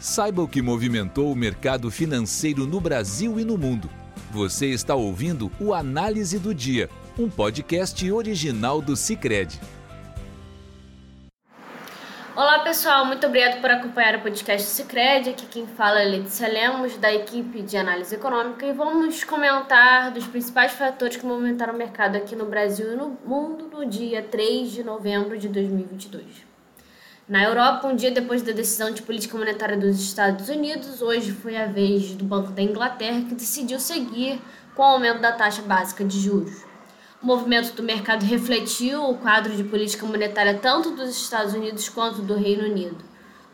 Saiba o que movimentou o mercado financeiro no Brasil e no mundo. Você está ouvindo o Análise do Dia, um podcast original do Cicred. Olá pessoal, muito obrigado por acompanhar o podcast do Cicred. Aqui quem fala é Letícia Lemos, da equipe de análise econômica, e vamos comentar dos principais fatores que movimentaram o mercado aqui no Brasil e no mundo no dia 3 de novembro de 2022. Na Europa, um dia depois da decisão de política monetária dos Estados Unidos, hoje foi a vez do Banco da Inglaterra que decidiu seguir com o aumento da taxa básica de juros. O movimento do mercado refletiu o quadro de política monetária tanto dos Estados Unidos quanto do Reino Unido.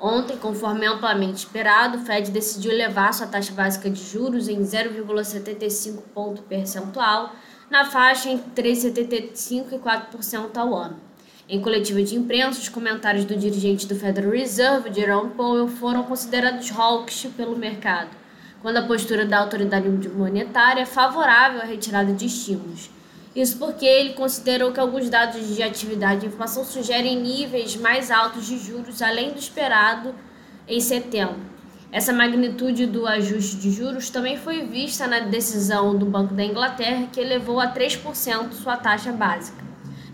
Ontem, conforme amplamente esperado, o Fed decidiu elevar sua taxa básica de juros em 0,75 ponto percentual, na faixa entre 3,75% e 4% ao ano. Em coletiva de imprensa, os comentários do dirigente do Federal Reserve, Jerome Powell, foram considerados hawkish pelo mercado, quando a postura da autoridade monetária é favorável à retirada de estímulos. Isso porque ele considerou que alguns dados de atividade e inflação sugerem níveis mais altos de juros além do esperado em setembro. Essa magnitude do ajuste de juros também foi vista na decisão do Banco da Inglaterra, que elevou a 3% sua taxa básica.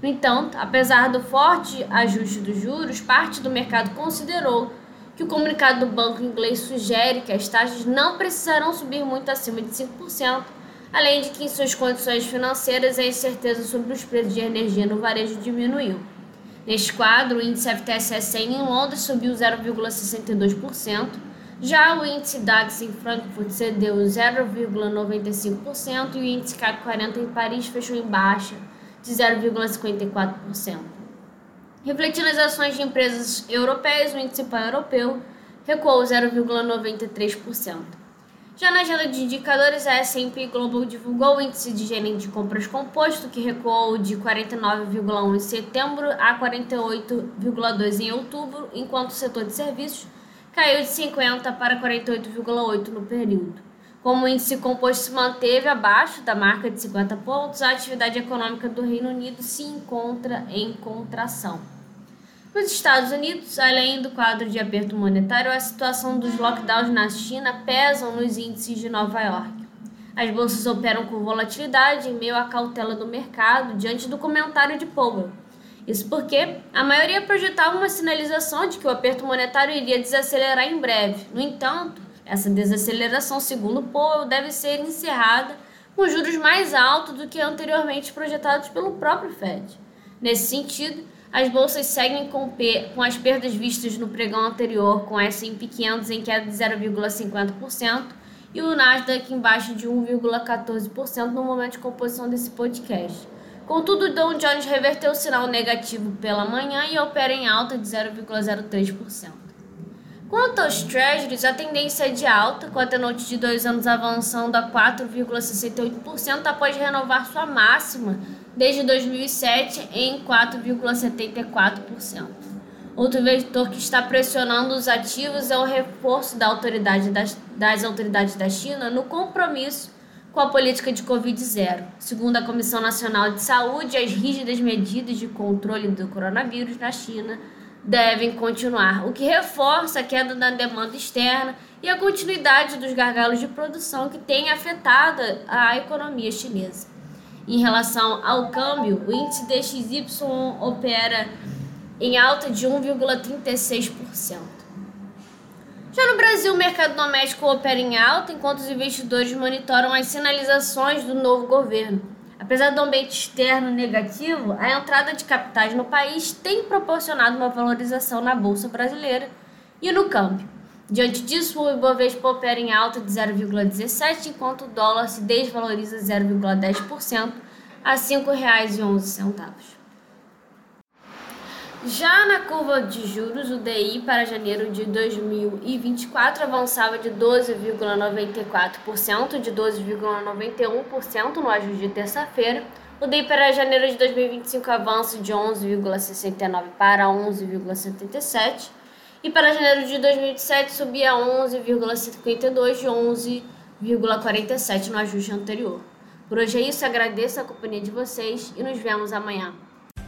No entanto, apesar do forte ajuste dos juros, parte do mercado considerou que o comunicado do banco inglês sugere que as taxas não precisarão subir muito acima de 5%, além de que em suas condições financeiras a incerteza sobre os preços de energia no varejo diminuiu. Neste quadro, o índice FTSE 100 em Londres subiu 0,62%, já o índice DAX em Frankfurt cedeu 0,95% e o índice CAC 40 em Paris fechou em baixa de 0,54%. Refletindo as ações de empresas europeias, o índice pan-europeu recuou 0,93%. Já na agenda de indicadores, a S&P Global divulgou o índice de gerente de compras composto, que recuou de 49,1 em setembro a 48,2 em outubro, enquanto o setor de serviços caiu de 50 para 48,8 no período. Como o índice composto se manteve abaixo da marca de 50 pontos, a atividade econômica do Reino Unido se encontra em contração. Nos Estados Unidos, além do quadro de aperto monetário, a situação dos lockdowns na China pesam nos índices de Nova York. As bolsas operam com volatilidade em meio à cautela do mercado diante do comentário de Powell. Isso porque a maioria projetava uma sinalização de que o aperto monetário iria desacelerar em breve. No entanto, essa desaceleração, segundo Powell, deve ser encerrada com juros mais altos do que anteriormente projetados pelo próprio Fed. Nesse sentido, as bolsas seguem com, as perdas vistas no pregão anterior, com S&P 500 em queda de 0,50% e o Nasdaq em baixa de 1,14% no momento de composição desse podcast. Contudo, o Dow Jones reverteu o sinal negativo pela manhã e opera em alta de 0,03%. Quanto aos Treasuries, a tendência é de alta, com a T-Note de dois anos avançando a 4,68% após renovar sua máxima desde 2007 em 4,74%. Outro vetor que está pressionando os ativos é o reforço da autoridade das, das autoridades da China no compromisso com a política de Covid-0. Segundo a Comissão Nacional de Saúde, as rígidas medidas de controle do coronavírus na China devem continuar, o que reforça a queda da demanda externa e a continuidade dos gargalos de produção que têm afetado a economia chinesa. Em relação ao câmbio, o índice DXY opera em alta de 1,36%. Já no Brasil, o mercado doméstico opera em alta, enquanto os investidores monitoram as sinalizações do novo governo. Apesar do ambiente externo negativo, a entrada de capitais no país tem proporcionado uma valorização na bolsa brasileira e no câmbio. Diante disso, o Ibovespa opera em alta de 0,17, enquanto o dólar se desvaloriza 0,10% a R$ 5,11. Já na curva de juros, o DI para janeiro de 2024 avançava de 12,94% de 12,91% no ajuste de terça-feira. O DI para janeiro de 2025 avança de 11,69 para 11,77 e para janeiro de 2027 subia a 11,52 de 11,47 no ajuste anterior. Por hoje é isso, agradeço a companhia de vocês e nos vemos amanhã.